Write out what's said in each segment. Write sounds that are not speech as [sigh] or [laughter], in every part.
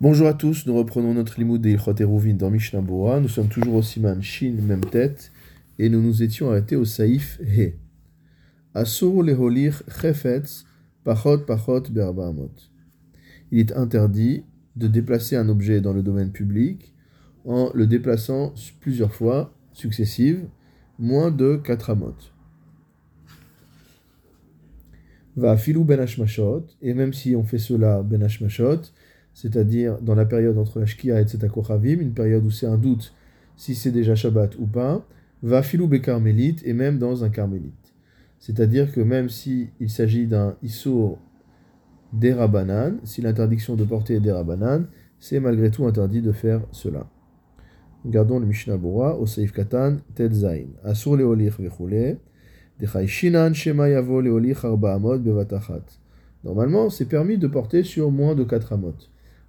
Bonjour à tous, nous reprenons notre limoud de Ilchot Eruvin dans Mishnah. Nous sommes toujours au Siman Shin, même tête, et nous nous étions arrêtés au Saïf He. Asur leholir chefetz pachot pachot berbaamot. Il est interdit de déplacer un objet dans le domaine public en le déplaçant plusieurs fois successives, moins de 4 amot. Va filou ben et même si on fait cela ben c'est-à-dire dans la période entre la Shkia et Tzetakochavim, une période où c'est un doute si c'est déjà Shabbat ou pas, va filou carmélite, et même dans un carmélite. C'est-à-dire que même s'il il s'agit d'un Issour d'Erabanan, si l'interdiction de porter est d'Erabanan, c'est malgré tout interdit de faire cela. Regardons le Mishnah Bora au Seif Katan Ted Zain. Asur leolich vechule, dechai shinan shema yavo leolich arba amot bevatachat. Normalement, c'est permis de porter sur moins de 4 amot.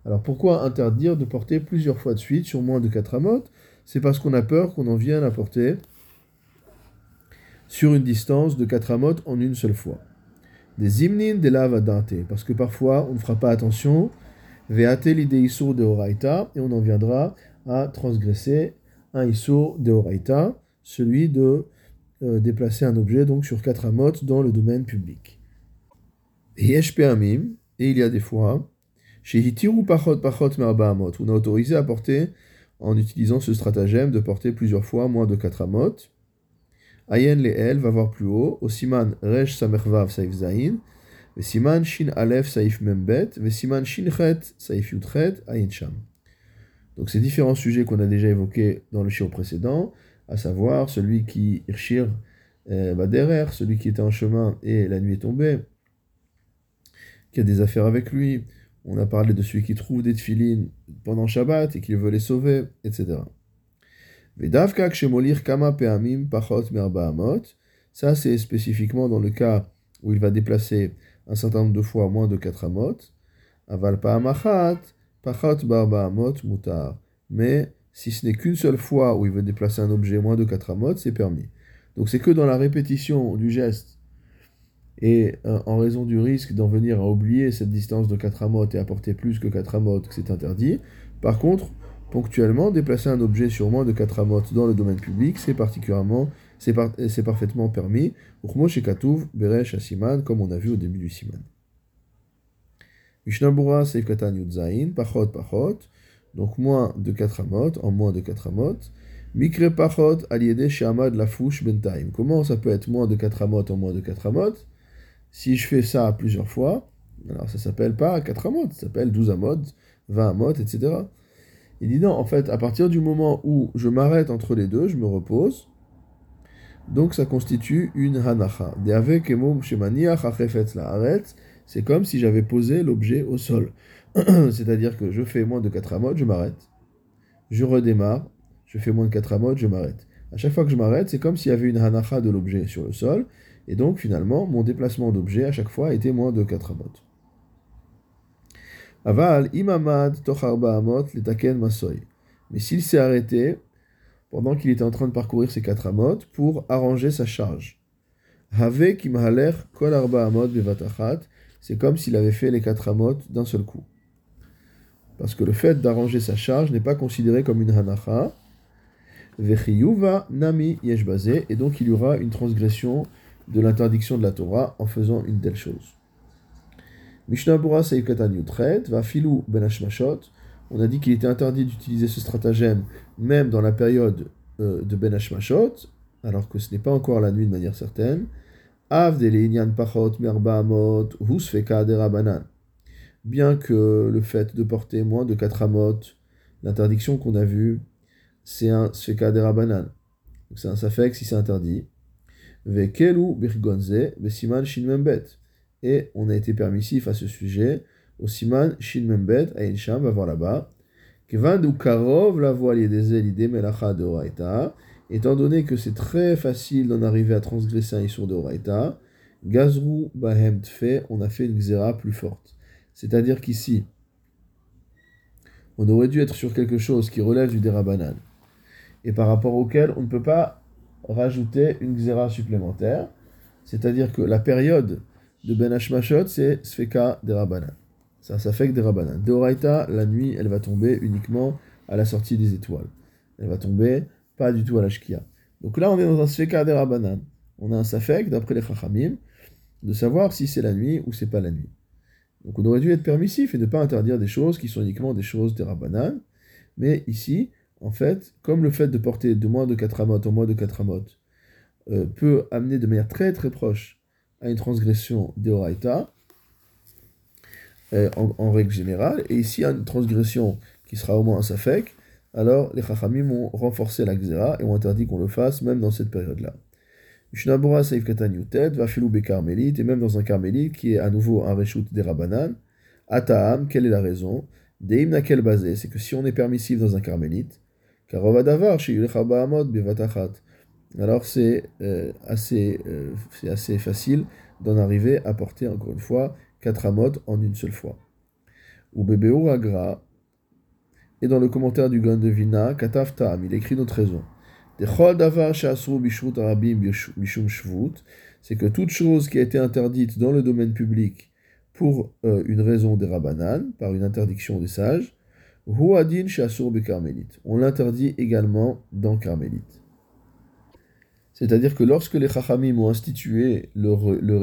Alors pourquoi interdire de porter plusieurs fois de suite sur moins de 4 amot C'est parce qu'on a peur qu'on en vienne à porter sur une distance de 4 amot en une seule fois. Des imnin de lavadante, parce que parfois on ne fera pas attention, veate l'idée de oraita, et on en viendra à transgresser un issour de oraita, celui de euh, déplacer un objet donc sur 4 amot dans le domaine public. Et et il y a des fois, chez Hitiru Pachot Pachot Merba on a autorisé à porter, en utilisant ce stratagème, de porter plusieurs fois moins de 4 amot. Ayen Leel va voir plus haut, au Siman Resh Samervav Saif Zain, ve Siman Shin Alef Saif Membet, ve Siman Shin Chet Saif Yutchet Ayin Sham. Donc ces différents sujets qu'on a déjà évoqués dans le shiur précédent, à savoir celui qui irshir euh, derrière, celui qui était en chemin et la nuit est tombée, qui a des affaires avec lui. On a parlé de celui qui trouve des tefilines pendant Shabbat et qui veut les sauver, etc. Ça, c'est spécifiquement dans le cas où il va déplacer un certain nombre de fois moins de 4 amot. Aval pa'amachat, pachot barba amot mutar. Mais si ce n'est qu'une seule fois où il veut déplacer un objet moins de 4 amot, c'est permis. Donc c'est que dans la répétition du geste et euh, en raison du risque d'en venir à oublier cette distance de 4 amot et apporter plus que 4 amot, c'est interdit. Par contre, ponctuellement, déplacer un objet sur moins de 4 amot dans le domaine public, c'est particulièrement, c'est, parfaitement permis. Uchmo Katouv, Beresh Asiman, comme on a vu au début du Siman. Mishnabura Seif Katan Yudzain, Pachot Pachot, donc moins de 4 amot, en moins de 4 amot. Mikre Pachot Aliede Shamad Lafouche Bentaim. Comment ça peut être moins de 4 amot en moins de 4 amot Si je fais ça plusieurs fois, alors ça s'appelle pas 4 amot, ça s'appelle 12 amot, 20 amot, etc. Il dit non, en fait, à partir du moment où je m'arrête entre les deux, je me repose, donc ça constitue une hanacha. C'est comme si j'avais posé l'objet au sol. [clears throat] C'est-à-dire que je fais moins de 4 amotes, je m'arrête. Je redémarre, je fais moins de 4 amotes, je m'arrête. À chaque fois que je m'arrête, c'est comme s'il y avait une hanacha de l'objet sur le sol. Et donc finalement, mon déplacement d'objet à chaque fois était moins de 4 amotes. Aval, imamad, tocharba amot, letaken masoy. Mais s'il s'est arrêté pendant qu'il était en train de parcourir ses quatre amot pour arranger sa charge. Have kimhaler kol arba amot c'est comme s'il avait fait les quatre amot d'un seul coup. Parce que le fait d'arranger sa charge n'est pas considéré comme une hanacha. Nami yeshbaze, et donc il y aura une transgression de l'interdiction de la Torah en faisant une telle chose. Mishnah Bura va filou ben On a dit qu'il était interdit d'utiliser ce stratagème même dans la période euh, de ben hashmashot, alors que ce n'est pas encore la nuit de manière certaine. Bien que le fait de porter moins de 4 amot, l'interdiction qu'on a vue, c'est un sfeka derabanan. Donc c'est un safek si c'est interdit. Birgonze, et on a été permissif à ce sujet. Au Siman, Shin Membet, Aïnsham, va voir là-bas. Kevan Karov, la voile des Melacha de. Étant donné que c'est très facile d'en arriver à transgresser un Issour de Horaïta, Gazrou Bahem Tfe, on a fait une Xéra plus forte. C'est-à-dire qu'ici, on aurait dû être sur quelque chose qui relève du Derabanan, et par rapport auquel on ne peut pas rajouter une Xéra supplémentaire. C'est-à-dire que la période de Ben Hashmashot, c'est Sfeka de Rabbanan. C'est un safek des Rabbanan. Deoraita, la nuit, elle va tomber uniquement à la sortie des étoiles. Elle va tomber pas du tout à la Shkia. Donc là, on est dans un sfeka des Rabbanan. On a un safek, d'après les Chachamim, de savoir si c'est la nuit ou c'est pas la nuit. Donc on aurait dû être permissif et ne pas interdire des choses qui sont uniquement des choses des Rabbanan. Mais ici, en fait, comme le fait de porter de moins de 4 amotes en moins de 4 amotes euh, peut amener de manière très très proche à une transgression d'Eoraita, euh, en, règle générale, et ici a une transgression qui sera au moins un safek, alors les Chachamim ont renforcé la Xéra et ont interdit qu'on le fasse même dans cette période-là. Mishnabura Saif Katan va filou carmélite, et même dans un carmélite qui est à nouveau un reshoot des Rabbanan, Ataam, quelle est la raison? Deim nakel basé, c'est que si on est permissif dans un carmélite, alors c'est euh, assez, euh, assez facile d'en arriver à porter, encore une fois, 4 amotes en une seule fois. Ou Bebeu Agra, et dans le commentaire du Gan de Vina, Kataf il écrit notre raison. C'est que toute chose qui a été interdite dans le domaine public pour euh, une raison des Rabbanan, par une interdiction des sages, On l'interdit également dans Carmélite. C'est-à-dire que lorsque les Chachamim ont institué le, le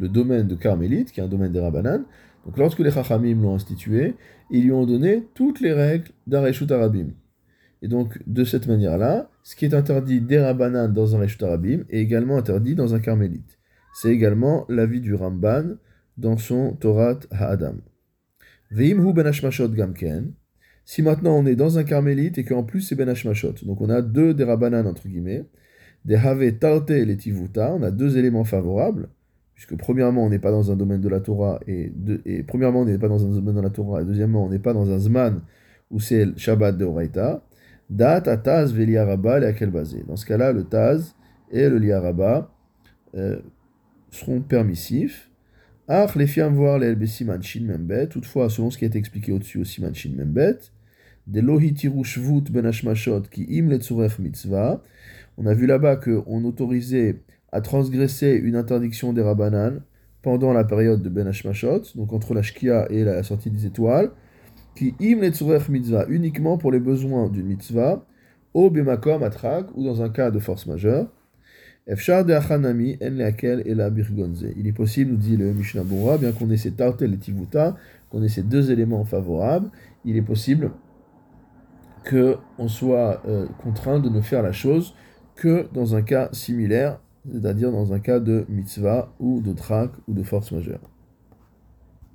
le domaine de Carmélite, qui est un domaine des Rabbanan, donc lorsque les Chachamim l'ont institué, ils lui ont donné toutes les règles d'un Reshut Arabim. Et donc, de cette manière-là, ce qui est interdit des Rabbanan dans un Reshut Arabim est également interdit dans un Carmélite. C'est également l'avis du Ramban dans son Torah Ha'adam. Ben gamken. Si maintenant on est dans un Carmélite et qu'en plus c'est ben Hashmashot, donc on a deux des Rabbanan entre guillemets, des Have Tarte et les Tivuta, on a deux éléments favorables, puisque premièrement, on n'est pas dans un domaine de la Torah, et, premièrement, on n'est pas dans un domaine de la Torah, et deuxièmement, on n'est pas dans un Zman où c'est le Shabbat de Horaïta. Dat, Ataz, Veliaraba, et quel basé. Dans ce cas-là, le Taz et le Liaraba euh, seront permissifs. Ach, les fiam voir les Elbesiman Membet, toutefois, selon ce qui a été expliqué au-dessus au Siman Shin Membet, on a vu là-bas qu'on autorisait à transgresser une interdiction des Rabbanan pendant la période de Ben Hashmashot, donc entre la Shkia et la sortie des étoiles, qui im mitzvah uniquement pour les besoins d'une mitzvah, au bemakom atrak ou dans un cas de force majeure. De achanami en leakel et la birgonze. Il est possible, nous dit le Mishnah Bura, bien qu'on ait ces tartel et tivuta, qu'on ait ces deux éléments favorables, il est possible qu'on soit euh, contraint de ne faire la chose que dans un cas similaire, c'est-à-dire dans un cas de mitzvah ou de trac ou de force majeure.